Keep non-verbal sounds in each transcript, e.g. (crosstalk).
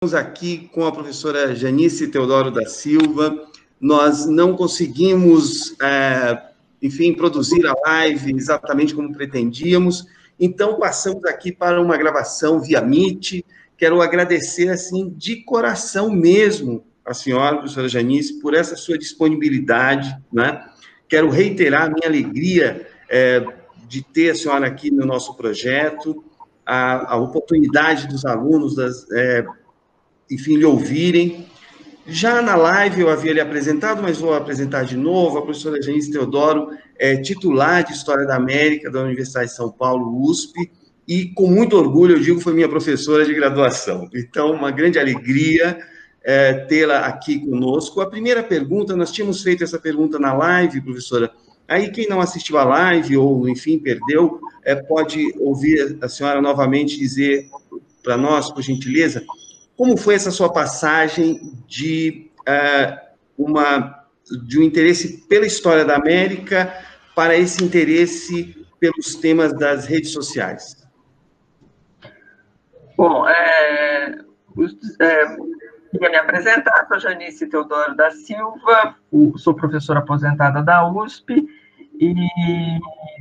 Estamos aqui com a professora Janice Teodoro da Silva. Nós não conseguimos, é, enfim, produzir a live exatamente como pretendíamos, então passamos aqui para uma gravação via Meet. Quero agradecer, assim, de coração mesmo, a senhora, a professora Janice, por essa sua disponibilidade, né? Quero reiterar a minha alegria é, de ter a senhora aqui no nosso projeto, a, a oportunidade dos alunos das, é, enfim, lhe ouvirem. Já na live eu havia lhe apresentado, mas vou apresentar de novo. A professora Janice Teodoro é titular de História da América da Universidade de São Paulo, USP, e com muito orgulho eu digo foi minha professora de graduação. Então, uma grande alegria é, tê-la aqui conosco. A primeira pergunta, nós tínhamos feito essa pergunta na live, professora. Aí, quem não assistiu a live ou, enfim, perdeu, é, pode ouvir a senhora novamente dizer para nós, por gentileza, como foi essa sua passagem de uh, uma de um interesse pela história da América para esse interesse pelos temas das redes sociais? Bom, é, é, queria me apresentar, sou Janice Teodoro da Silva, sou professora aposentada da USP e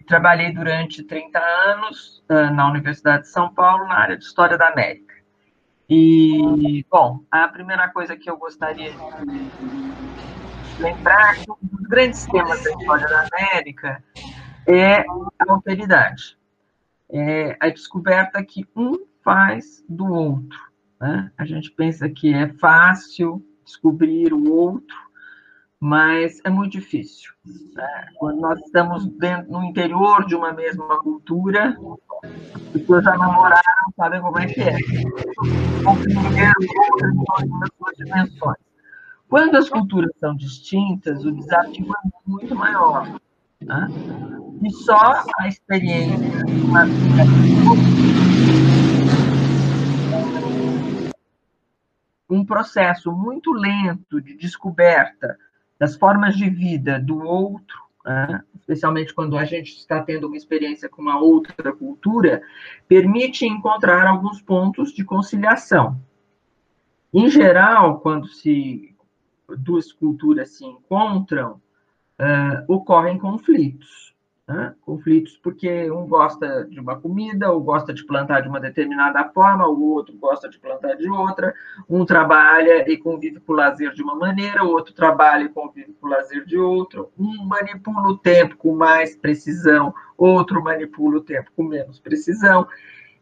trabalhei durante 30 anos na Universidade de São Paulo na área de História da América. E, bom, a primeira coisa que eu gostaria de lembrar é que um dos grandes temas da história da América é a alteridade. É a descoberta que um faz do outro. Né? A gente pensa que é fácil descobrir o outro, mas é muito difícil. Né? Quando nós estamos dentro, no interior de uma mesma cultura, as pessoas já namoraram, sabem como é que é. Compreender o outro nas suas dimensões. Quando as culturas são distintas, o desafio é muito maior. Né? E só a experiência de uma vida um processo muito lento de descoberta das formas de vida do outro, né, especialmente quando a gente está tendo uma experiência com uma outra cultura, permite encontrar alguns pontos de conciliação. Em geral, quando se duas culturas se encontram, uh, ocorrem conflitos. Né? Conflitos porque um gosta de uma comida, ou gosta de plantar de uma determinada forma, o outro gosta de plantar de outra. Um trabalha e convive com o lazer de uma maneira, o outro trabalha e convive com o lazer de outro. Um manipula o tempo com mais precisão, outro manipula o tempo com menos precisão.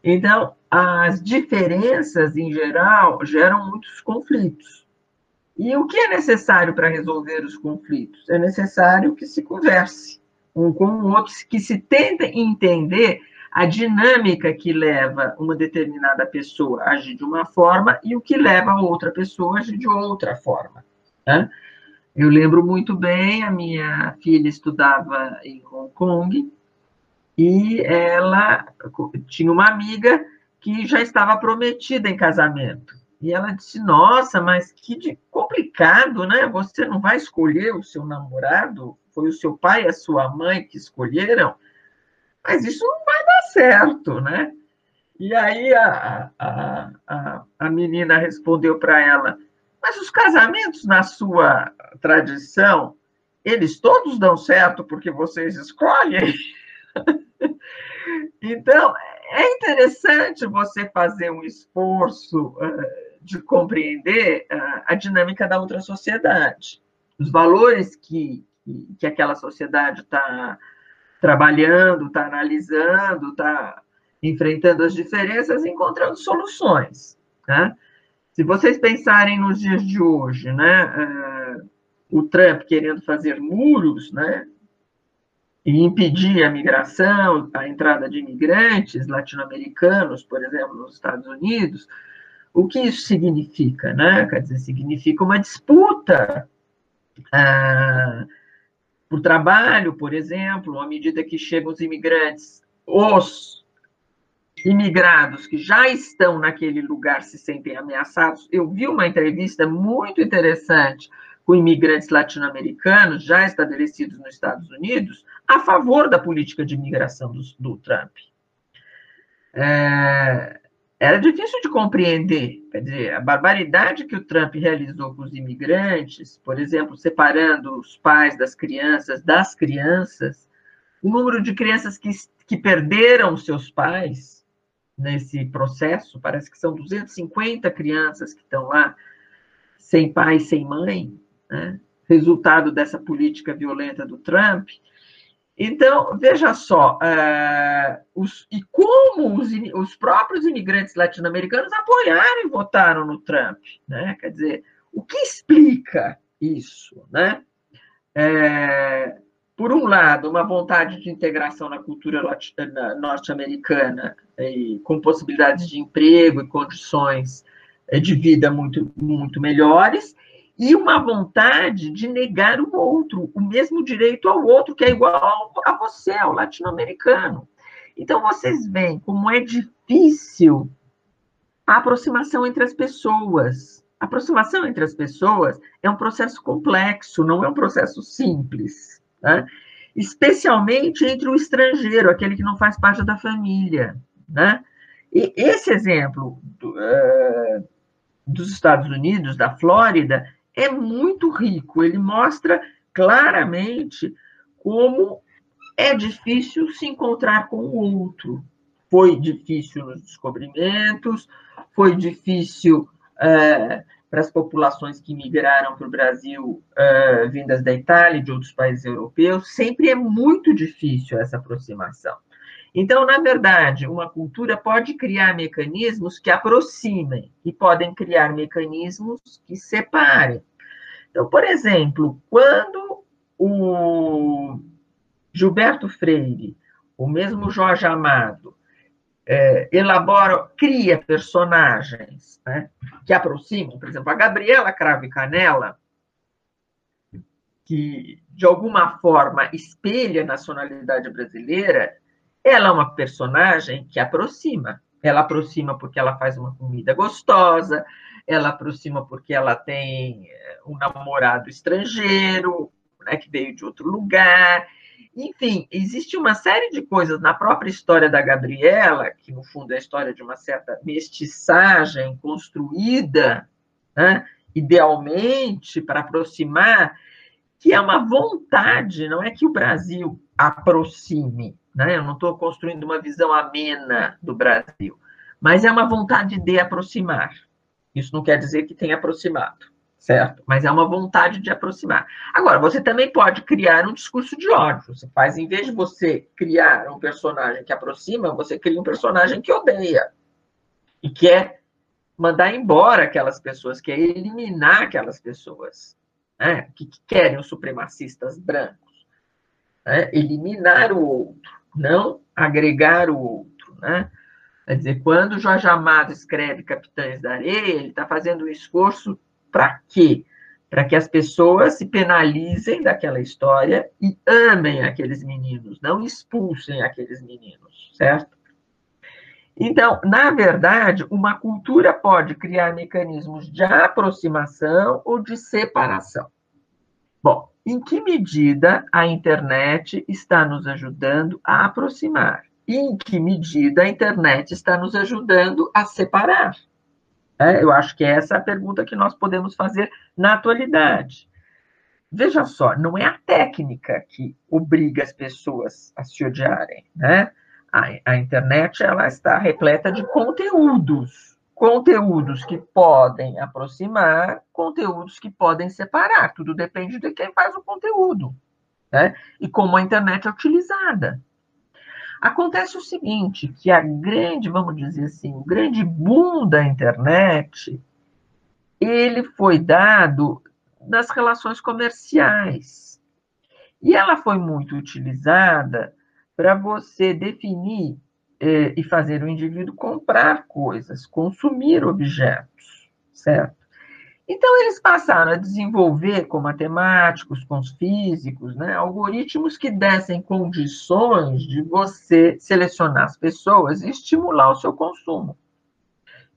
Então, as diferenças, em geral, geram muitos conflitos. E o que é necessário para resolver os conflitos? É necessário que se converse um com o outro, que se tenta entender a dinâmica que leva uma determinada pessoa a agir de uma forma e o que leva a outra pessoa a agir de outra forma. Né? Eu lembro muito bem, a minha filha estudava em Hong Kong e ela tinha uma amiga que já estava prometida em casamento. E ela disse: Nossa, mas que complicado, né? Você não vai escolher o seu namorado foi o seu pai e a sua mãe que escolheram, mas isso não vai dar certo, né? E aí a, a, a, a menina respondeu para ela, mas os casamentos na sua tradição, eles todos dão certo porque vocês escolhem? (laughs) então, é interessante você fazer um esforço de compreender a dinâmica da outra sociedade. Os valores que, que aquela sociedade está trabalhando, está analisando, está enfrentando as diferenças, encontrando soluções. Né? Se vocês pensarem nos dias de hoje, né, uh, o Trump querendo fazer muros, né, e impedir a migração, a entrada de imigrantes latino-americanos, por exemplo, nos Estados Unidos, o que isso significa? Né? Quer dizer, significa uma disputa uh, por trabalho, por exemplo, à medida que chegam os imigrantes, os imigrados que já estão naquele lugar se sentem ameaçados. Eu vi uma entrevista muito interessante com imigrantes latino-americanos já estabelecidos nos Estados Unidos a favor da política de imigração do, do Trump. É, era difícil de compreender. Quer dizer, a barbaridade que o Trump realizou com os imigrantes, por exemplo, separando os pais das crianças das crianças, o número de crianças que, que perderam seus pais nesse processo, parece que são 250 crianças que estão lá sem pai, sem mãe, né? resultado dessa política violenta do Trump. Então, veja só, uh, os, e como os, os próprios imigrantes latino-americanos apoiaram e votaram no Trump, né? Quer dizer, o que explica isso, né? É, por um lado, uma vontade de integração na cultura norte-americana, com possibilidades de emprego e condições eh, de vida muito, muito melhores, e uma vontade de negar o outro, o mesmo direito ao outro, que é igual a você, ao latino-americano. Então, vocês veem como é difícil a aproximação entre as pessoas. A aproximação entre as pessoas é um processo complexo, não é um processo simples. Né? Especialmente entre o estrangeiro, aquele que não faz parte da família. Né? E esse exemplo do, uh, dos Estados Unidos, da Flórida, é muito rico. Ele mostra claramente como é difícil se encontrar com o outro. Foi difícil nos descobrimentos, foi difícil é, para as populações que migraram para o Brasil, é, vindas da Itália e de outros países europeus. Sempre é muito difícil essa aproximação. Então, na verdade, uma cultura pode criar mecanismos que aproximem e podem criar mecanismos que separem. Então, por exemplo, quando o Gilberto Freire, o mesmo Jorge Amado, é, elabora, cria personagens né, que aproximam, por exemplo, a Gabriela Cravo Canela, que de alguma forma espelha a nacionalidade brasileira, ela é uma personagem que aproxima. Ela aproxima porque ela faz uma comida gostosa, ela aproxima porque ela tem eh, um namorado estrangeiro, né, que veio de outro lugar. Enfim, existe uma série de coisas na própria história da Gabriela, que no fundo é a história de uma certa mestiçagem construída, né, idealmente, para aproximar, que é uma vontade, não é que o Brasil aproxime, né? Eu não estou construindo uma visão amena do Brasil, mas é uma vontade de aproximar. Isso não quer dizer que tenha aproximado, certo? Mas é uma vontade de aproximar. Agora, você também pode criar um discurso de ódio. Você faz, em vez de você criar um personagem que aproxima, você cria um personagem que odeia e quer mandar embora aquelas pessoas, quer eliminar aquelas pessoas né? que querem os supremacistas brancos. Né? Eliminar o outro não agregar o outro, né? Quer dizer, quando Jorge Amado escreve Capitães da Areia, ele está fazendo um esforço para quê? Para que as pessoas se penalizem daquela história e amem aqueles meninos, não expulsem aqueles meninos, certo? Então, na verdade, uma cultura pode criar mecanismos de aproximação ou de separação. Bom, em que medida a internet está nos ajudando a aproximar? E em que medida a internet está nos ajudando a separar? É, eu acho que essa é a pergunta que nós podemos fazer na atualidade. Veja só, não é a técnica que obriga as pessoas a se odiarem, né? A, a internet ela está repleta de conteúdos conteúdos que podem aproximar, conteúdos que podem separar. Tudo depende de quem faz o conteúdo, né? E como a internet é utilizada. Acontece o seguinte, que a grande, vamos dizer assim, o grande boom da internet, ele foi dado nas relações comerciais. E ela foi muito utilizada para você definir é, e fazer o indivíduo comprar coisas, consumir objetos, certo? Então, eles passaram a desenvolver com matemáticos, com os físicos, né, algoritmos que dessem condições de você selecionar as pessoas e estimular o seu consumo.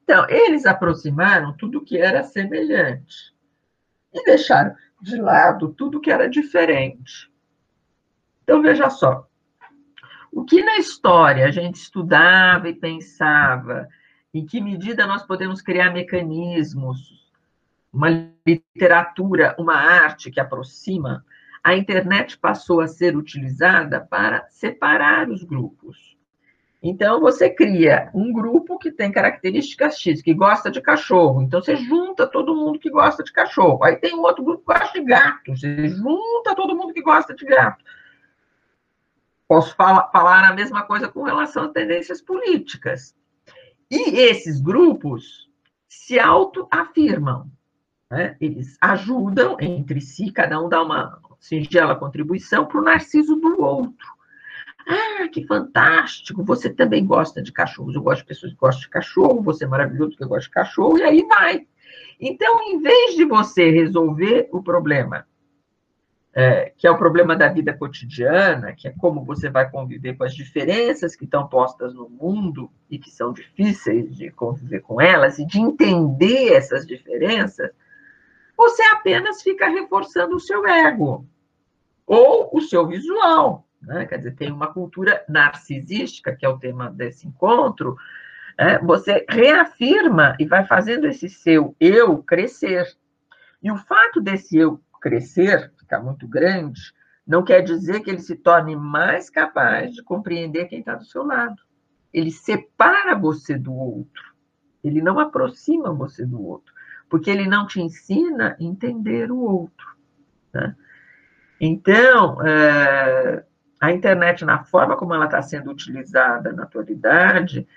Então, eles aproximaram tudo que era semelhante e deixaram de lado tudo que era diferente. Então, veja só, o que na história a gente estudava e pensava Em que medida nós podemos criar mecanismos, uma literatura, uma arte que aproxima? A internet passou a ser utilizada para separar os grupos. Então, você cria um grupo que tem características X, que gosta de cachorro. Então, você junta todo mundo que gosta de cachorro. Aí tem um outro grupo que gosta de gato. Você junta todo mundo que gosta de gato. Posso falar, falar a mesma coisa com relação a tendências políticas. E esses grupos se autoafirmam. Né? Eles ajudam entre si, cada um dá uma singela contribuição para o narciso do outro. Ah, que fantástico! Você também gosta de cachorros. Eu gosto de pessoas que gostam de cachorro, você é maravilhoso que gosta de cachorro, e aí vai. Então, em vez de você resolver o problema, é, que é o problema da vida cotidiana, que é como você vai conviver com as diferenças que estão postas no mundo e que são difíceis de conviver com elas, e de entender essas diferenças, você apenas fica reforçando o seu ego ou o seu visual. Né? Quer dizer, tem uma cultura narcisística, que é o tema desse encontro, é, você reafirma e vai fazendo esse seu eu crescer. E o fato desse eu crescer, ficar muito grande, não quer dizer que ele se torne mais capaz de compreender quem está do seu lado. Ele separa você do outro. Ele não aproxima você do outro, porque ele não te ensina a entender o outro. Né? Então, é, a internet, na forma como ela está sendo utilizada na atualidade,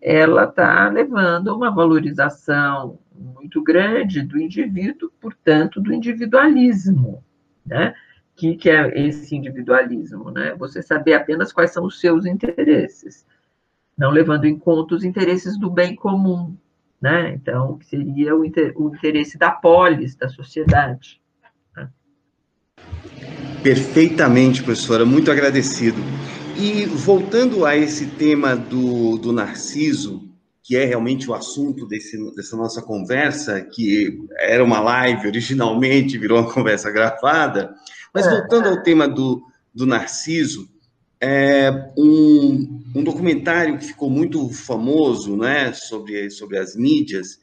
ela está levando uma valorização muito grande do indivíduo, portanto, do individualismo. Né? Que, que é esse individualismo? Né? Você saber apenas quais são os seus interesses, não levando em conta os interesses do bem comum. Né? Então, que seria o, inter, o interesse da polis, da sociedade. Perfeitamente, professora, muito agradecido. E voltando a esse tema do, do Narciso, que é realmente o assunto desse, dessa nossa conversa, que era uma live originalmente, virou uma conversa gravada, mas é. voltando ao tema do, do Narciso, é um, um documentário que ficou muito famoso né, sobre, sobre as mídias,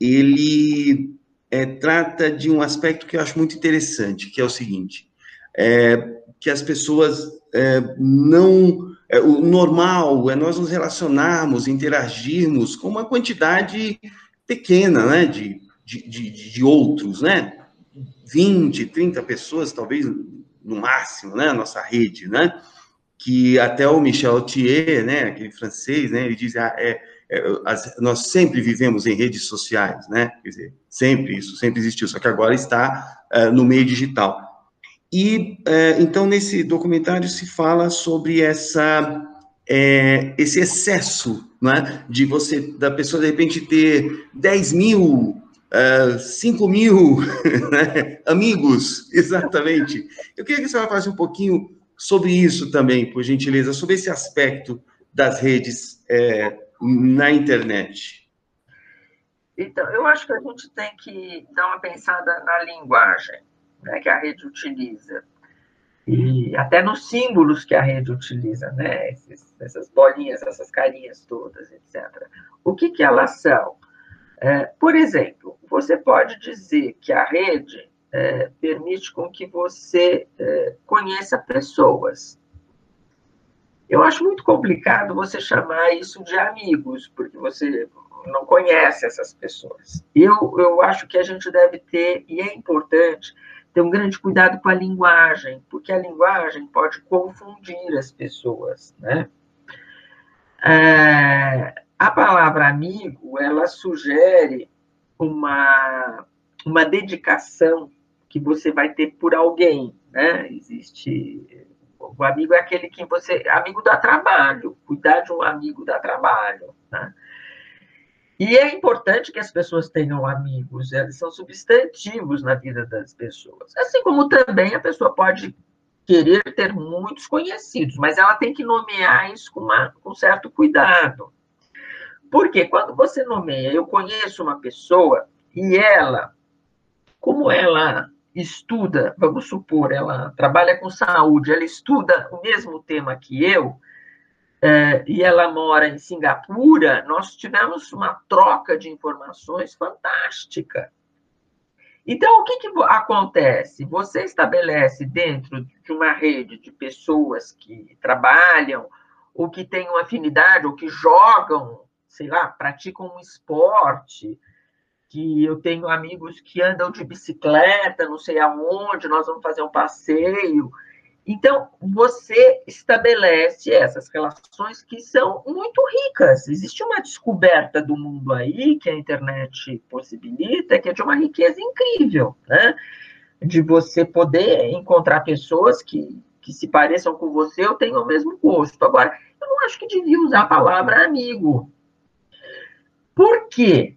ele é, trata de um aspecto que eu acho muito interessante, que é o seguinte: é, que as pessoas é, não. É, o normal é nós nos relacionarmos, interagirmos com uma quantidade pequena né, de, de, de, de outros, né? 20, 30 pessoas, talvez no máximo, né? A nossa rede, né? Que até o Michel Thier, né? Aquele francês, né? Ele diz, ah, é, é, as, nós sempre vivemos em redes sociais, né? Quer dizer, sempre isso, sempre existiu, só que agora está uh, no meio digital. E é, então nesse documentário se fala sobre essa é, esse excesso, né, de você da pessoa de repente ter 10 mil, uh, 5 mil (laughs) né, amigos, (laughs) exatamente. Eu queria que você falasse um pouquinho sobre isso também, por gentileza, sobre esse aspecto das redes é, na internet. Então, eu acho que a gente tem que dar uma pensada na linguagem né, que a rede utiliza. E até nos símbolos que a rede utiliza, né? Esses, essas bolinhas, essas carinhas todas, etc. O que, que elas são? É, por exemplo, você pode dizer que a rede é, permite com que você é, conheça pessoas. Eu acho muito complicado você chamar isso de amigos, porque você não conhece essas pessoas. Eu, eu acho que a gente deve ter, e é importante, ter um grande cuidado com a linguagem, porque a linguagem pode confundir as pessoas, né? É, a palavra amigo, ela sugere uma, uma dedicação que você vai ter por alguém, né? Existe o amigo é aquele que você amigo dá trabalho, cuidar de um amigo dá trabalho, né? E é importante que as pessoas tenham amigos, eles são substantivos na vida das pessoas. Assim como também a pessoa pode querer ter muitos conhecidos, mas ela tem que nomear isso com, uma, com certo cuidado. Porque quando você nomeia, eu conheço uma pessoa e ela, como ela estuda, vamos supor, ela trabalha com saúde, ela estuda o mesmo tema que eu, é, e ela mora em Singapura, nós tivemos uma troca de informações fantástica. Então, o que, que acontece? Você estabelece dentro de uma rede de pessoas que trabalham, ou que têm uma afinidade, ou que jogam, sei lá, praticam um esporte, que eu tenho amigos que andam de bicicleta, não sei aonde, nós vamos fazer um passeio. Então, você estabelece essas relações que são muito ricas. Existe uma descoberta do mundo aí que a internet possibilita, que é de uma riqueza incrível, né? De você poder encontrar pessoas que, que se pareçam com você ou tenham o mesmo gosto. Agora, eu não acho que devia usar a palavra amigo. Por quê?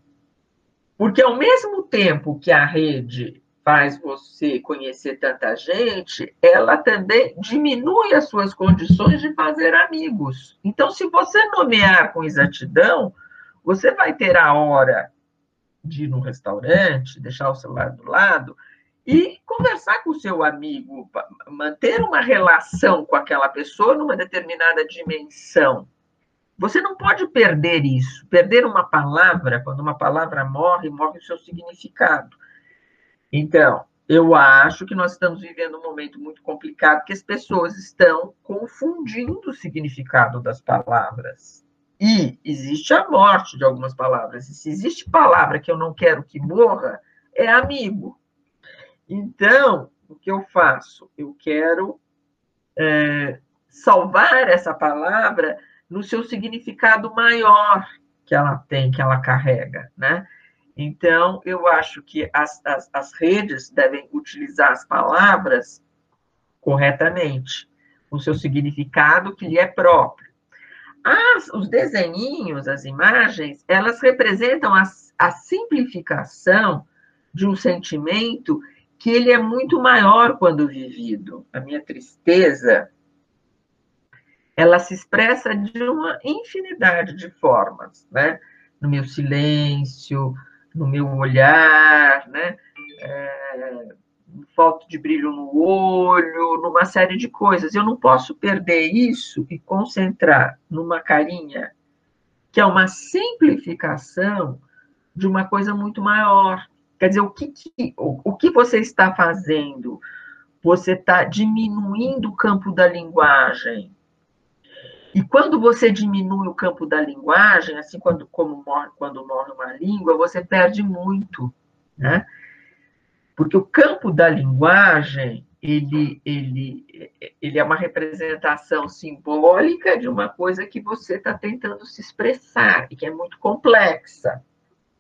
Porque ao mesmo tempo que a rede faz você conhecer tanta gente, ela também diminui as suas condições de fazer amigos. Então, se você nomear com exatidão, você vai ter a hora de ir no restaurante, deixar o celular do lado e conversar com o seu amigo, manter uma relação com aquela pessoa numa determinada dimensão. Você não pode perder isso. Perder uma palavra, quando uma palavra morre, morre o seu significado. Então, eu acho que nós estamos vivendo um momento muito complicado, que as pessoas estão confundindo o significado das palavras. E existe a morte de algumas palavras. E se existe palavra que eu não quero que morra, é amigo. Então, o que eu faço? Eu quero é, salvar essa palavra no seu significado maior que ela tem, que ela carrega, né? Então, eu acho que as, as, as redes devem utilizar as palavras corretamente, o seu significado que lhe é próprio. As, os desenhinhos, as imagens, elas representam a, a simplificação de um sentimento que ele é muito maior quando vivido. A minha tristeza, ela se expressa de uma infinidade de formas, né? No meu silêncio, no meu olhar, né? É, falta de brilho no olho, numa série de coisas. Eu não posso perder isso e concentrar numa carinha que é uma simplificação de uma coisa muito maior. Quer dizer, o que, que o, o que você está fazendo? Você está diminuindo o campo da linguagem e quando você diminui o campo da linguagem, assim quando, como morre, quando morre uma língua, você perde muito, né? Porque o campo da linguagem, ele, ele, ele é uma representação simbólica de uma coisa que você está tentando se expressar, e que é muito complexa.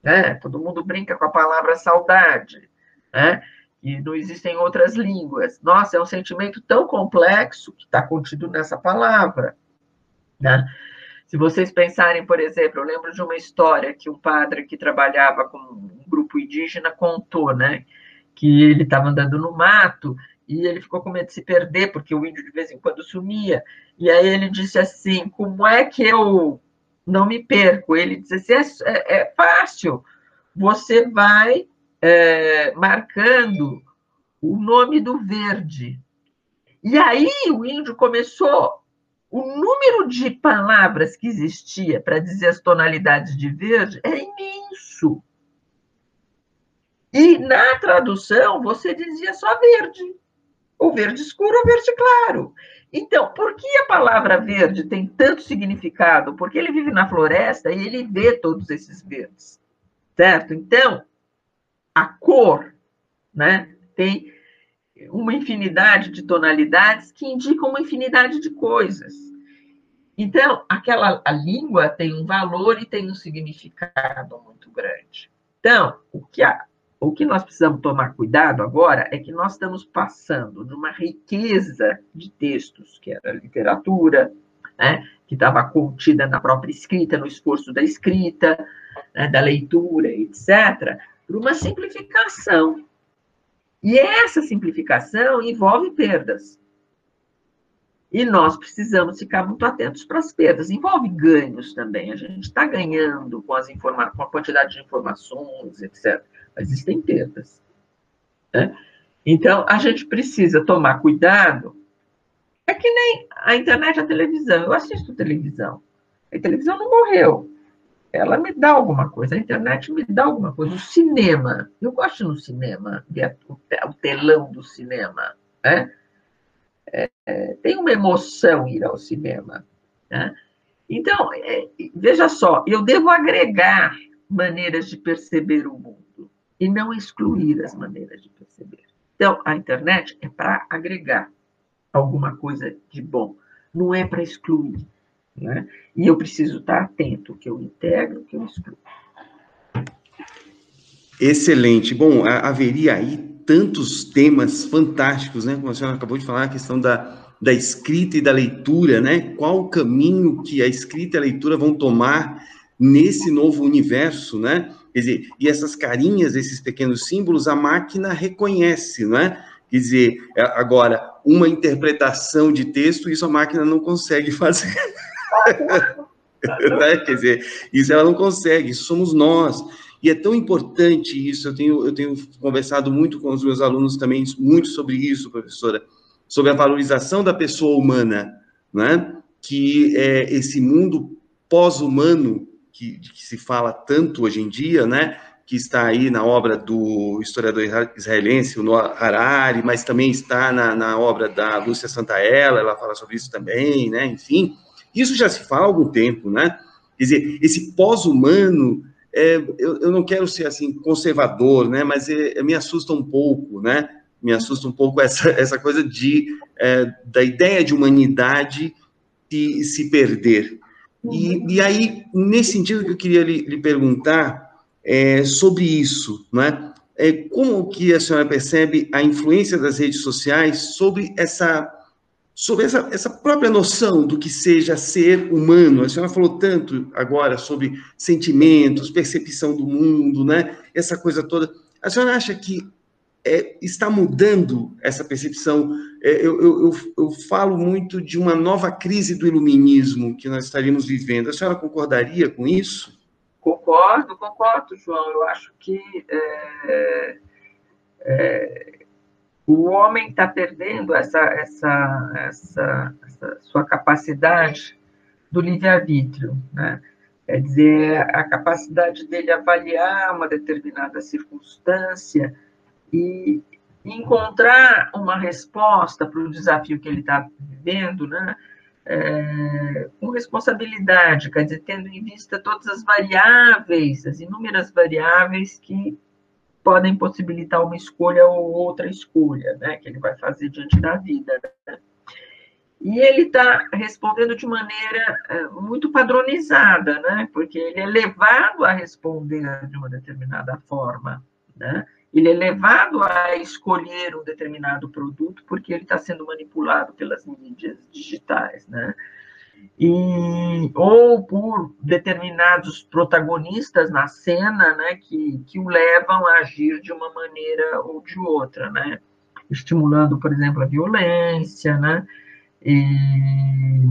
Né? Todo mundo brinca com a palavra saudade, né? e não existem outras línguas. Nossa, é um sentimento tão complexo que está contido nessa palavra. Né? Se vocês pensarem, por exemplo, eu lembro de uma história que um padre que trabalhava com um grupo indígena contou, né? Que ele estava andando no mato e ele ficou com medo de se perder, porque o índio de vez em quando sumia. E aí ele disse assim: Como é que eu não me perco? Ele disse assim: É, é, é fácil, você vai é, marcando o nome do verde. E aí o índio começou o número de palavras que existia para dizer as tonalidades de verde é imenso. E na tradução você dizia só verde, ou verde escuro ou verde claro. Então, por que a palavra verde tem tanto significado? Porque ele vive na floresta e ele vê todos esses verdes, certo? Então, a cor, né, tem uma infinidade de tonalidades que indicam uma infinidade de coisas. Então, aquela a língua tem um valor e tem um significado muito grande. Então, o que, a, o que nós precisamos tomar cuidado agora é que nós estamos passando de uma riqueza de textos, que era literatura, né, que estava contida na própria escrita, no esforço da escrita, né, da leitura, etc., para uma simplificação. E essa simplificação envolve perdas. E nós precisamos ficar muito atentos para as perdas. Envolve ganhos também. A gente está ganhando com, as informa com a quantidade de informações, etc. Mas existem perdas. Né? Então, a gente precisa tomar cuidado É que nem a internet e a televisão. Eu assisto televisão. A televisão não morreu. Ela me dá alguma coisa. A internet me dá alguma coisa. O cinema. Eu gosto no cinema, o telão do cinema. Né? É, é, tem uma emoção ir ao cinema. Né? Então, é, veja só, eu devo agregar maneiras de perceber o mundo e não excluir as maneiras de perceber. Então, a internet é para agregar alguma coisa de bom, não é para excluir. Né? E eu preciso estar atento que eu integro, que eu excluo. Excelente. Bom, haveria aí tantos temas fantásticos, né? Como a senhora acabou de falar, a questão da, da escrita e da leitura, né? Qual o caminho que a escrita e a leitura vão tomar nesse novo universo, né? Quer dizer, e essas carinhas, esses pequenos símbolos, a máquina reconhece, não é? Quer dizer, agora, uma interpretação de texto, isso a máquina não consegue (laughs) fazer. (laughs) né? Quer dizer, isso ela não consegue, somos nós. E é tão importante isso, eu tenho, eu tenho conversado muito com os meus alunos também, muito sobre isso, professora, sobre a valorização da pessoa humana, né? que é esse mundo pós-humano que, que, se fala tanto hoje em dia, né? que está aí na obra do historiador israelense, o Noah Harari, mas também está na, na obra da Lúcia Santaella, ela fala sobre isso também, né? enfim, isso já se fala há algum tempo, né? Quer dizer, esse pós-humano, é, eu, eu, não quero ser assim conservador, né? Mas é, me assusta um pouco, né? Me assusta um pouco essa, essa coisa de é, da ideia de humanidade se, se perder. E, uhum. e aí, nesse sentido que eu queria lhe, lhe perguntar é, sobre isso, né? É, como que a senhora percebe a influência das redes sociais sobre essa sobre essa, essa própria noção do que seja ser humano. A senhora falou tanto agora sobre sentimentos, percepção do mundo, né? Essa coisa toda. A senhora acha que é, está mudando essa percepção? É, eu, eu, eu, falo muito de uma nova crise do iluminismo que nós estaríamos vivendo. A senhora concordaria com isso? Concordo, concordo, João. Eu acho que é, é o homem está perdendo essa, essa, essa, essa, sua capacidade do livre-arbítrio, né? quer dizer, a capacidade dele avaliar uma determinada circunstância e encontrar uma resposta para o desafio que ele está vivendo, né? É, com responsabilidade, quer dizer, tendo em vista todas as variáveis, as inúmeras variáveis que podem possibilitar uma escolha ou outra escolha, né, que ele vai fazer diante da vida. Né? E ele está respondendo de maneira é, muito padronizada, né, porque ele é levado a responder de uma determinada forma, né? Ele é levado a escolher um determinado produto porque ele está sendo manipulado pelas mídias digitais, né? E, ou por determinados protagonistas na cena, né, que, que o levam a agir de uma maneira ou de outra, né, estimulando, por exemplo, a violência, né, e...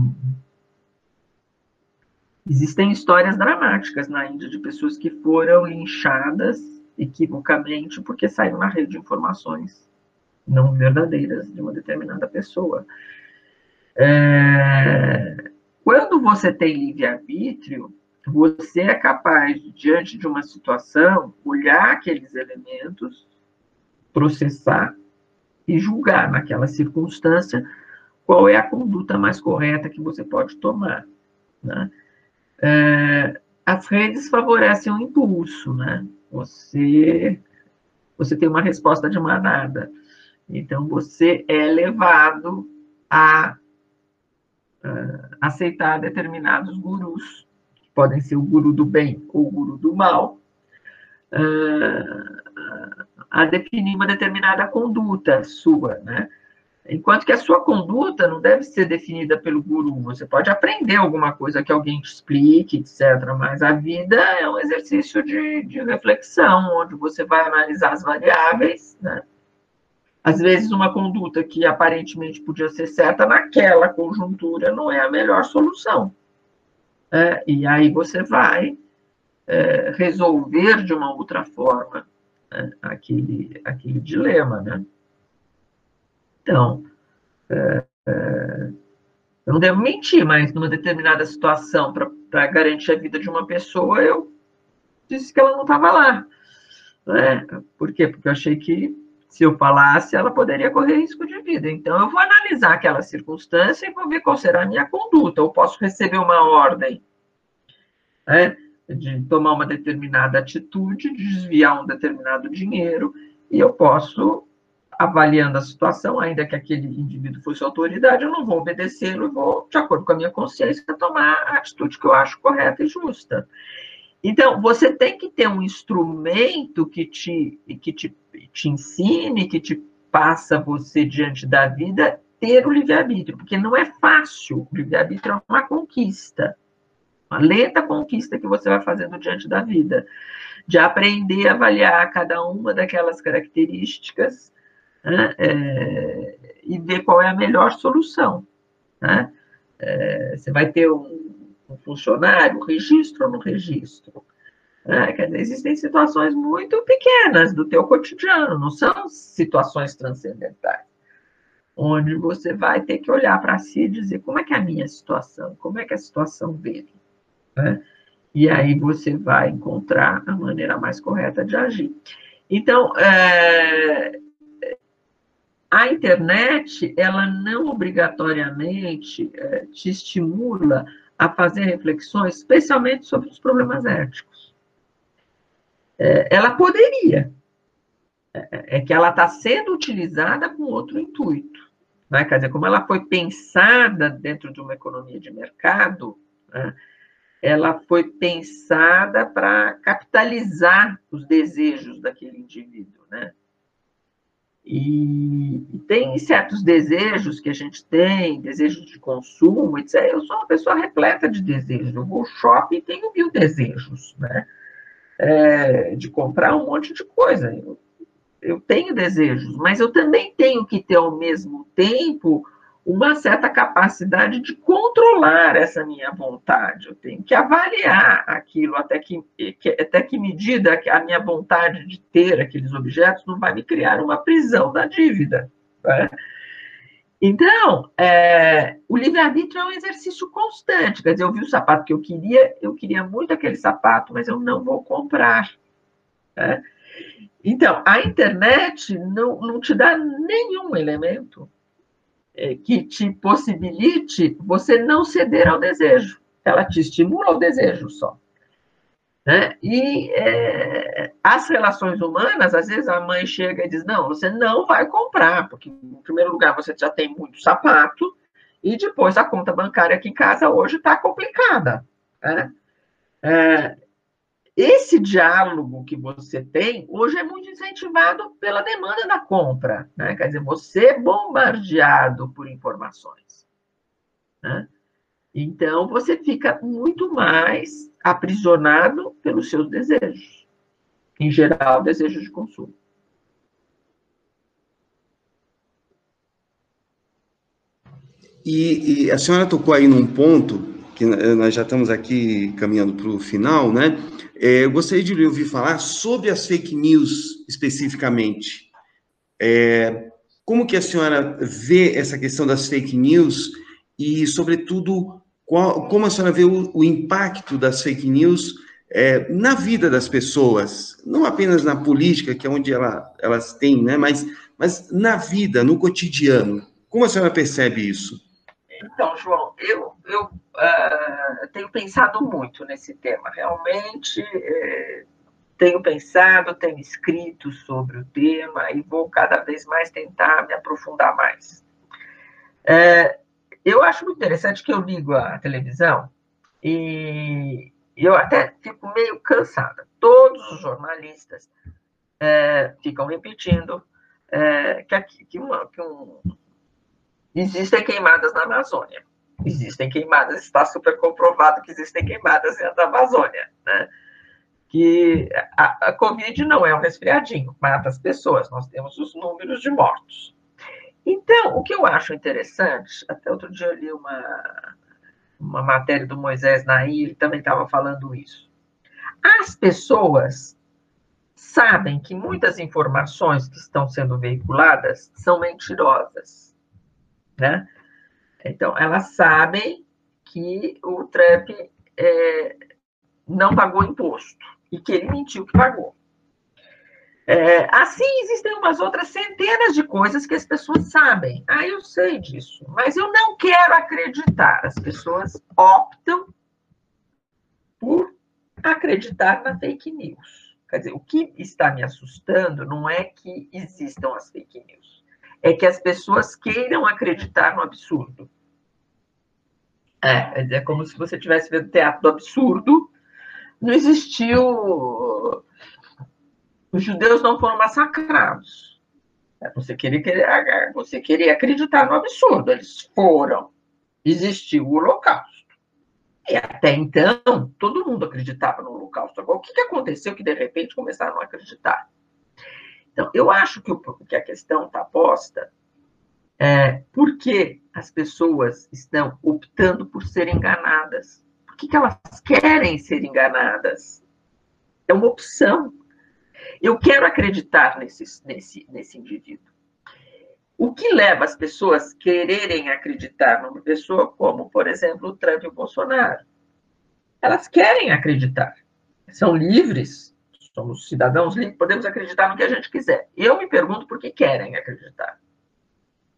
Existem histórias dramáticas na Índia de pessoas que foram linchadas equivocamente porque saíram na rede de informações não verdadeiras de uma determinada pessoa. É... Quando você tem livre-arbítrio, você é capaz, diante de uma situação, olhar aqueles elementos, processar e julgar naquela circunstância qual é a conduta mais correta que você pode tomar. Né? É, as redes favorecem o impulso, né? Você, você tem uma resposta de manada. Então, você é levado a aceitar determinados gurus, que podem ser o guru do bem ou o guru do mal, uh, a definir uma determinada conduta sua, né? Enquanto que a sua conduta não deve ser definida pelo guru. Você pode aprender alguma coisa que alguém te explique, etc. Mas a vida é um exercício de, de reflexão, onde você vai analisar as variáveis, né? Às vezes, uma conduta que aparentemente podia ser certa naquela conjuntura não é a melhor solução. É, e aí você vai é, resolver de uma outra forma né, aquele, aquele dilema. Né? Então, é, É, eu não devo mentir, mas numa determinada situação, para garantir a vida de uma pessoa, eu disse que ela não estava lá. Né? Por quê? Porque eu achei que se eu falasse, ela poderia correr risco de vida. Então, eu vou analisar aquela circunstância e vou ver qual será a minha conduta. Eu posso receber uma ordem né, de tomar uma determinada atitude, de desviar um determinado dinheiro, e eu posso, avaliando a situação, ainda que aquele indivíduo fosse autoridade, eu não vou obedecê-lo, vou, de acordo com a minha consciência, tomar a atitude que eu acho correta e justa. Então, você tem que ter um instrumento que te, que te, te ensine, que te passa você diante da vida, ter o livre-arbítrio, porque não é fácil. O livre-arbítrio é uma conquista, uma lenta conquista que você vai fazendo diante da vida, de aprender a avaliar cada uma daquelas características né, é, e ver qual é a melhor solução. Né? É, você vai ter um um funcionário, registro ou no registro. É, quer dizer, existem situações muito pequenas do teu cotidiano, não são situações transcendentais, onde você vai ter que olhar para si e dizer como é que é a minha situação, como é que é a situação dele. Né? E aí você vai encontrar a maneira mais correta de agir. Então, é, a internet, ela não obrigatoriamente é, te estimula a fazer reflexões, especialmente sobre os problemas éticos. É, ela poderia, é, é que ela está sendo utilizada com outro intuito. Né? Quer dizer, como ela foi pensada dentro de uma economia de mercado, né? ela foi pensada para capitalizar os desejos daquele indivíduo, né? E, tem certos desejos que a gente tem, desejos de consumo, etc. Eu sou uma pessoa repleta de desejos. Eu vou ao shopping e tenho mil desejos, né? É, de comprar um monte de coisa. Eu, eu tenho desejos, mas eu também tenho que ter, ao mesmo tempo, uma certa capacidade de controlar essa minha vontade. Eu tenho que avaliar aquilo até que, até que medida que a minha vontade de ter aqueles objetos não vai me criar uma prisão da dívida. Né? Então, é, o livre-arbítrio é um exercício constante. Quer dizer, eu vi o sapato que eu queria, eu queria muito aquele sapato, mas eu não vou comprar. Né? Então, a internet não, não te dá nenhum elemento é, que te possibilite você não ceder ao desejo. Ela te estimula ao desejo só. Né? E é, as relações humanas, às vezes a mãe chega e diz: não, você não vai comprar, porque, em primeiro lugar, você já tem muito sapato, e depois a conta bancária aqui em casa hoje está complicada. Né? É, esse diálogo que você tem hoje é muito incentivado pela demanda da compra, né? Quer dizer, você bombardeado por informações. Né? Então, você fica muito mais aprisionado pelos seus desejos. Em geral, desejos de consumo. E, e, a senhora tocou aí num ponto que nós já estamos aqui caminhando para o final, né? É, eu gostaria de ouvir falar sobre as fake news especificamente. É, como que a senhora vê essa questão das fake news e, sobretudo, qual, como a senhora vê o, o impacto das fake news é, na vida das pessoas, não apenas na política, que é onde ela, elas têm, né? Mas, mas na vida, no cotidiano. Como a senhora percebe isso? Então, João, eu, eu uh, tenho pensado muito nesse tema. Realmente, eh, tenho pensado, tenho escrito sobre o tema e vou cada vez mais tentar me aprofundar mais. Eh, eu acho muito interessante que eu ligo a televisão e eu até fico meio cansada. Todos os jornalistas eh, ficam repetindo que, que, uma, que um, Existem queimadas na Amazônia. Existem queimadas, está super comprovado que existem queimadas na Amazônia, né? Que a, a Covid não é um resfriadinho, mata as pessoas, nós temos os números de mortos. Então, o que eu acho interessante, até outro dia eu li uma, uma matéria do Moisés Nair, também estava falando isso. As pessoas sabem que muitas informações que estão sendo veiculadas são mentirosas né? Então, elas sabem que o Trump é, não pagou imposto e que ele mentiu que pagou. É, assim, existem umas outras centenas de coisas que as pessoas sabem. Ah, eu sei disso, mas eu não quero acreditar. As pessoas optam por acreditar na fake news. Quer dizer, o que está me assustando não é que existam as fake news, é que as pessoas queiram acreditar no absurdo. É, é como se você tivesse vendo teatro do absurdo, não existiu os judeus não foram massacrados. É, você queria, querer, você queria acreditar no absurdo, eles foram. Existiu o Holocausto. E até então, todo mundo acreditava no Holocausto. Agora, o que aconteceu que, de repente, começaram a acreditar? Então, eu acho que, o, que a questão está posta é por que as pessoas estão optando por ser enganadas? Por que, que elas querem ser enganadas? É uma opção. Eu quero acreditar nesse, nesse, nesse indivíduo. O que leva as pessoas a quererem acreditar numa pessoa como, por exemplo, o Trump e o Bolsonaro? Elas querem acreditar. São livres, somos cidadãos livres, podemos acreditar no que a gente quiser. Eu me pergunto por que querem acreditar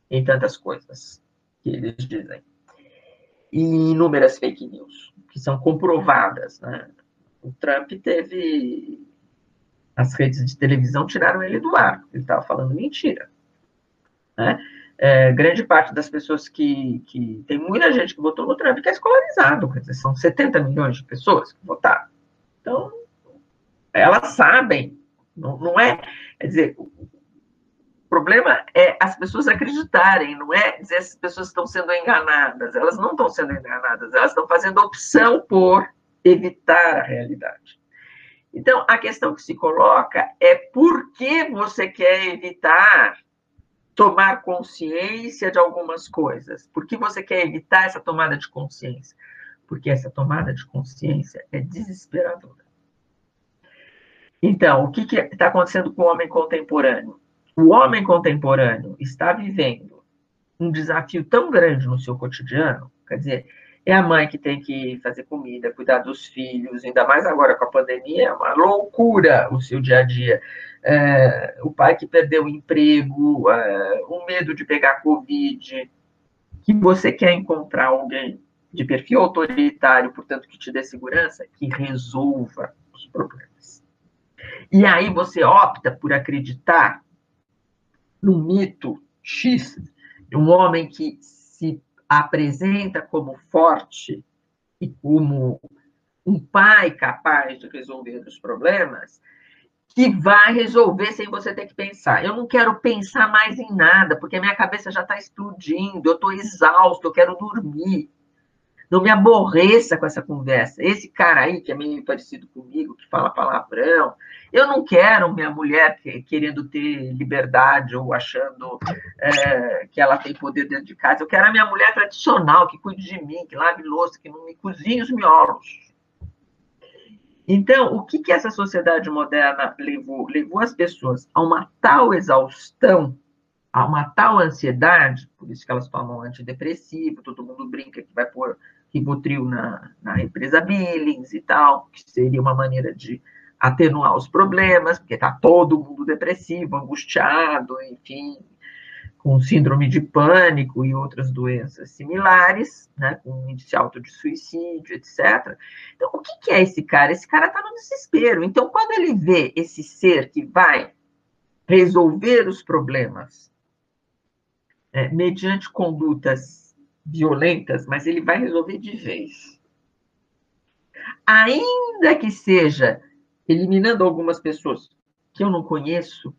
em tantas coisas que eles dizem. E inúmeras fake news, que são comprovadas. Né? O Trump teve as redes de televisão tiraram ele do ar, ele estava falando mentira. Né? É, grande parte das pessoas que, que. Tem muita gente que votou no Trump que é escolarizado, quer dizer, são 70 milhões de pessoas que votaram. Então, elas sabem, não, não é. Quer dizer, o problema é as pessoas acreditarem, não é dizer as pessoas estão sendo enganadas. Elas não estão sendo enganadas, elas estão fazendo opção por evitar a realidade. Então, a questão que se coloca é por que você quer evitar tomar consciência de algumas coisas? Por que você quer evitar essa tomada de consciência? Porque essa tomada de consciência é desesperadora. Então, o que está acontecendo com o homem contemporâneo? O homem contemporâneo está vivendo um desafio tão grande no seu cotidiano, quer dizer, é a mãe que tem que fazer comida, cuidar dos filhos, ainda mais agora com a pandemia, é uma loucura o seu dia a dia. É, o pai que perdeu o emprego, é, o medo de pegar Covid, que você quer encontrar alguém de perfil autoritário, portanto, que te dê segurança, que resolva os problemas. E aí você opta por acreditar no mito X, de um homem que se apresenta como forte e como um pai capaz de resolver os problemas, que vai resolver sem você ter que pensar. Eu não quero pensar mais em nada, porque minha cabeça já está explodindo, eu estou exausto, eu quero dormir. Não me aborreça com essa conversa. Esse cara aí, que é meio parecido comigo, que fala palavrão, eu não quero minha mulher querendo ter liberdade ou achando é, que ela tem poder dentro de casa. Eu quero a minha mulher tradicional, que cuide de mim, que lave louça, que não me cozinhe os miolos. Então, o que, que essa sociedade moderna levou? Levou as pessoas a uma tal exaustão a uma tal ansiedade, por isso que elas tomam antidepressivo, todo mundo brinca que vai pôr Ribotril na, na empresa Billings e tal, que seria uma maneira de atenuar os problemas, porque está todo mundo depressivo, angustiado, enfim, com síndrome de pânico e outras doenças similares, né, com índice alto de suicídio, etc. Então, o que, que é esse cara? Esse cara está no desespero. Então, quando ele vê esse ser que vai resolver os problemas é, mediante condutas violentas, mas ele vai resolver de vez. Ainda que seja eliminando algumas pessoas que eu não conheço,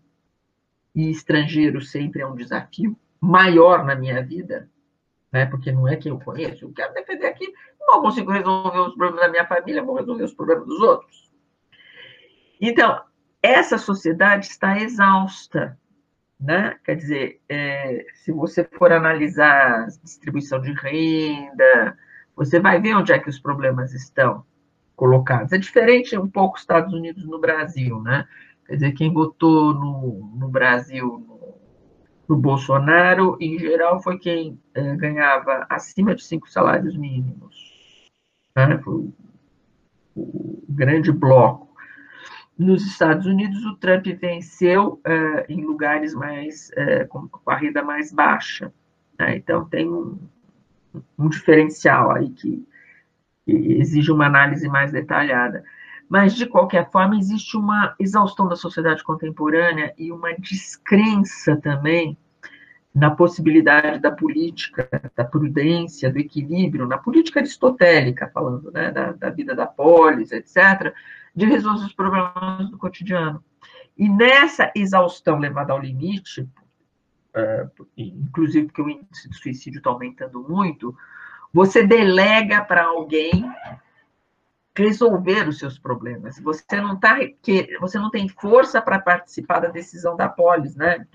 e estrangeiro sempre é um desafio maior na minha vida, né? porque não é quem eu conheço, eu quero defender aqui, não consigo resolver os problemas da minha família, vou resolver os problemas dos outros. Então, essa sociedade está exausta né? Quer dizer, é, se você for analisar distribuição de renda, você vai ver onde é que os problemas estão colocados. É diferente um pouco Estados Unidos no Brasil, né? Quer dizer, quem votou no, no Brasil no, o Bolsonaro, em geral, foi quem é, ganhava acima de cinco salários mínimos. Né? Foi o, o, grande bloco. Nos Estados Unidos, o Trump venceu é, em lugares mais é, com, com a renda mais baixa. Né? Então, tem um, um diferencial aí que, que exige uma análise mais detalhada. Mas, de qualquer forma, existe uma exaustão da sociedade contemporânea e uma descrença também na possibilidade da política, da prudência, do equilíbrio, na política aristotélica, falando né, da, da vida da polis, etc., de resolver os problemas do cotidiano. E nessa exaustão levada ao limite, é, inclusive porque o índice de suicídio está aumentando muito, você delega para alguém resolver os seus problemas. Você não tá você não tem força para participar da decisão da polis, né?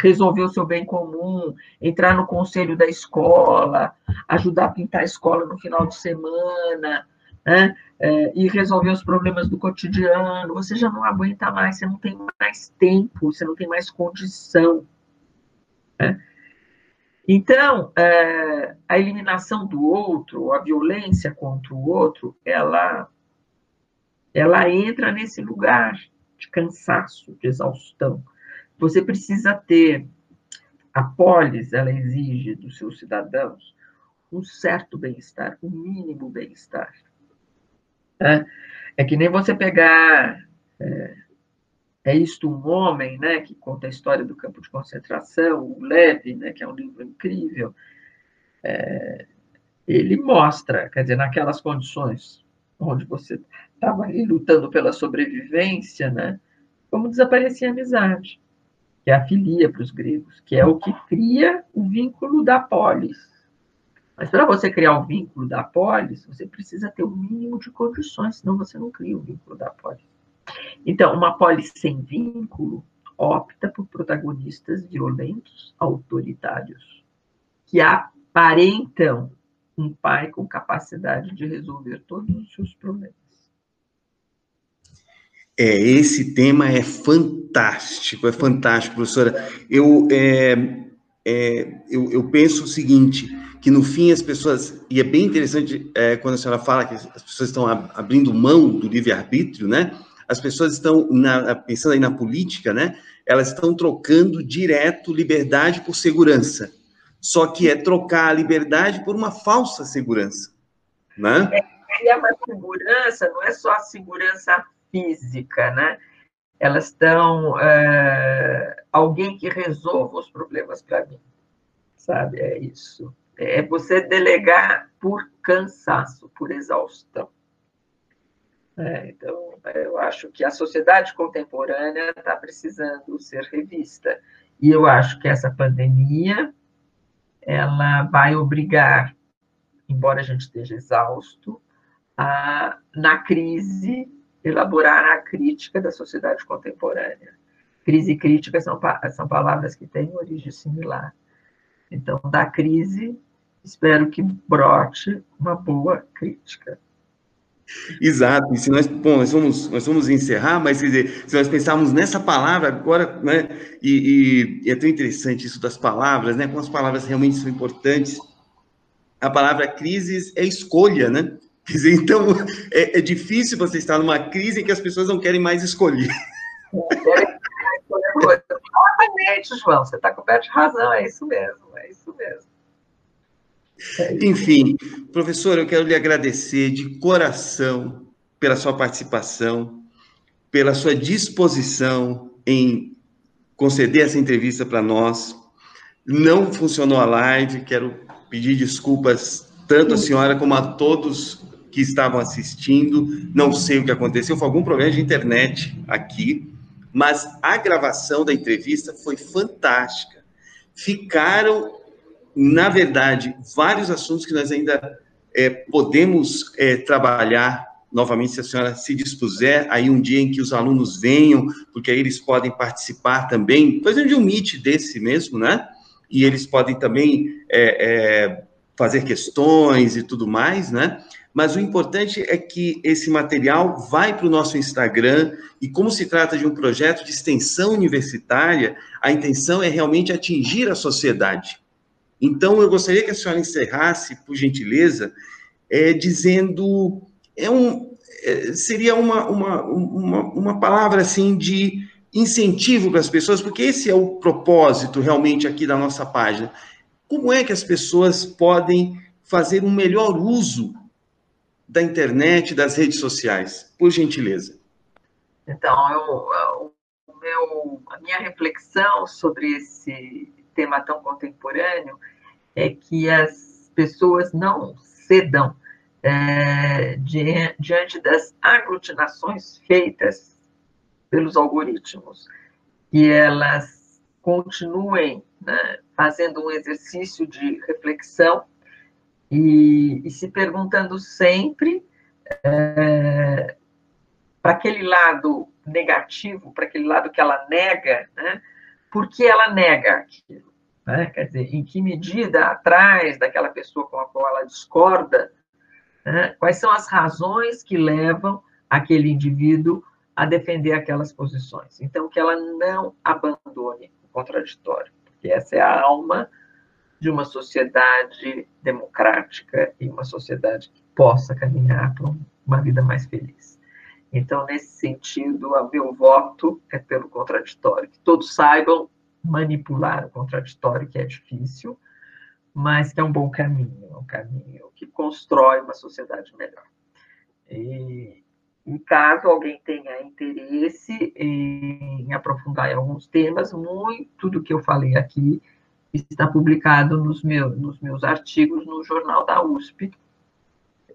Resolver o seu bem comum, entrar no conselho da escola, ajudar a pintar a escola no final de semana, né? É, e resolver os problemas do cotidiano. Você já não aguenta mais, você não tem mais tempo, você não tem mais condição. Né? Então, é, a eliminação do outro, a violência contra o outro, ela, ela entra nesse lugar de cansaço, de exaustão. Você precisa ter, a polis, ela exige dos seus cidadãos um certo bem-estar, um mínimo bem-estar. É, é que nem você pegar é, é Isto um Homem, né, que conta a história do campo de concentração, o Leve, né, que é um livro incrível, é, ele mostra, quer dizer, naquelas condições onde você estava ali lutando pela sobrevivência, né, como desaparecia a amizade, que é a filia para os gregos, que é o que cria o vínculo da polis. Mas para você criar o vínculo da polis, você precisa ter o mínimo de condições, senão você não cria o vínculo da polis. Então, uma polis sem vínculo opta por protagonistas violentos, autoritários, que aparentam um pai com capacidade de resolver todos os seus problemas. É, esse tema é fantástico, é fantástico, professora. Eu, é, é, eu, eu, penso o seguinte, que no fim as pessoas, e é bem interessante é, quando a senhora fala que as pessoas estão abrindo mão do livre-arbítrio, né? as pessoas estão, na, pensando aí na política, né? Elas estão trocando direto liberdade por segurança. Só que é trocar a liberdade por uma falsa segurança, né? É, é uma segurança, não é só a segurança física, né? Elas estão é, alguém que resolva os problemas para mim, sabe? É isso. É você delegar por cansaço, por exaustão. É, então, eu acho que a sociedade contemporânea está precisando ser revista. E eu acho que essa pandemia ela vai obrigar, embora a gente esteja exausto, a, na crise, elaborar a crítica da sociedade contemporânea. Crise e crítica são, são palavras que têm origem similar. Então, da crise, espero que brote uma boa crítica. Exato, e se nós, bom, nós vamos, nós vamos encerrar, mas quer dizer, se nós pensarmos nessa palavra agora, né, e, e, é tão interessante isso das palavras, né, como as palavras realmente são importantes. A palavra crise é escolha, né? Quer dizer, então, é, é difícil você estar numa crise em que as pessoas não querem mais escolher. Exatamente, João, você está coberto de razão, é isso mesmo, é isso mesmo. Enfim, professor, eu quero lhe agradecer de coração pela sua participação, pela sua disposição em conceder essa entrevista para nós. Não funcionou a live, quero pedir desculpas tanto à senhora como a todos que estavam assistindo. Não sei o que aconteceu, foi algum problema de internet aqui, mas a gravação da entrevista foi fantástica. Ficaram na verdade, vários assuntos que nós ainda é, podemos é, trabalhar novamente, se a senhora se dispuser, aí um dia em que os alunos venham, porque aí eles podem participar também, fazendo de um meet desse mesmo, né? E eles podem também é, é, fazer questões e tudo mais, né? Mas o importante é que esse material vai para o nosso Instagram e como se trata de um projeto de extensão universitária, a intenção é realmente atingir a sociedade. Então, eu gostaria que a senhora encerrasse, por gentileza, é, dizendo é um, é, seria uma, uma, uma, uma palavra assim de incentivo para as pessoas, porque esse é o propósito realmente aqui da nossa página. Como é que as pessoas podem fazer um melhor uso da internet, das redes sociais? Por gentileza. Então, eu, meu, a minha reflexão sobre esse tema tão contemporâneo é que as pessoas não cedam é, diante das aglutinações feitas pelos algoritmos, que elas continuem né, fazendo um exercício de reflexão e, e se perguntando sempre é, para aquele lado negativo, para aquele lado que ela nega, né, por que ela nega aquilo? Né? Quer dizer, em que medida atrás daquela pessoa com a qual ela discorda, né? Quais são as razões que levam aquele indivíduo a defender aquelas posições? Então, que ela não abandone o contraditório, porque essa é a alma de uma sociedade democrática e uma sociedade que possa caminhar para uma vida mais feliz. Então, nesse sentido, o meu voto é pelo contraditório, que todos saibam manipular o contraditório, que é difícil, mas que é um bom caminho, um caminho que constrói uma sociedade melhor. E, e caso alguém tenha interesse em aprofundar em alguns temas, muito do que eu falei aqui está publicado nos, meu, nos meus artigos no jornal da USP.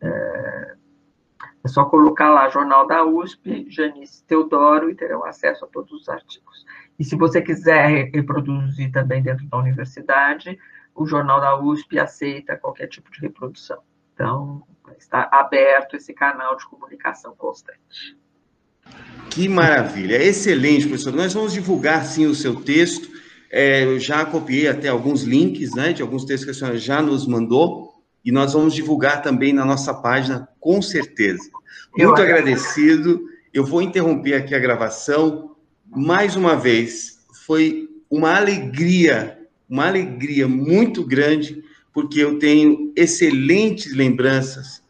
É, é só colocar lá Jornal da USP, Janice Teodoro, e terão acesso a todos os artigos. E se você quiser reproduzir também dentro da universidade, o Jornal da USP aceita qualquer tipo de reprodução. Então, está aberto esse canal de comunicação constante. Que maravilha, excelente, professor. Nós vamos divulgar sim o seu texto. É, eu já copiei até alguns links, né, de alguns textos que a senhora já nos mandou, e nós vamos divulgar também na nossa página, com certeza. Muito eu agradecido. Eu vou interromper aqui a gravação. Mais uma vez, foi uma alegria uma alegria muito grande, porque eu tenho excelentes lembranças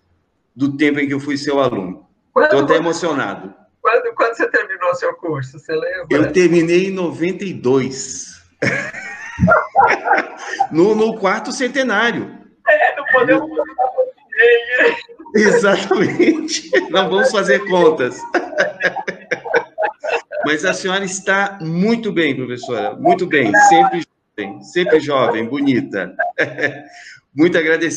do tempo em que eu fui seu aluno. Estou até emocionado. Quando, quando você terminou seu curso, você lembra? Eu terminei em 92. (laughs) no, no quarto centenário. É, não podemos. Exatamente. Não vamos fazer contas. Mas a senhora está muito bem, professora. Muito bem. Sempre sempre jovem, bonita. Muito agradecido.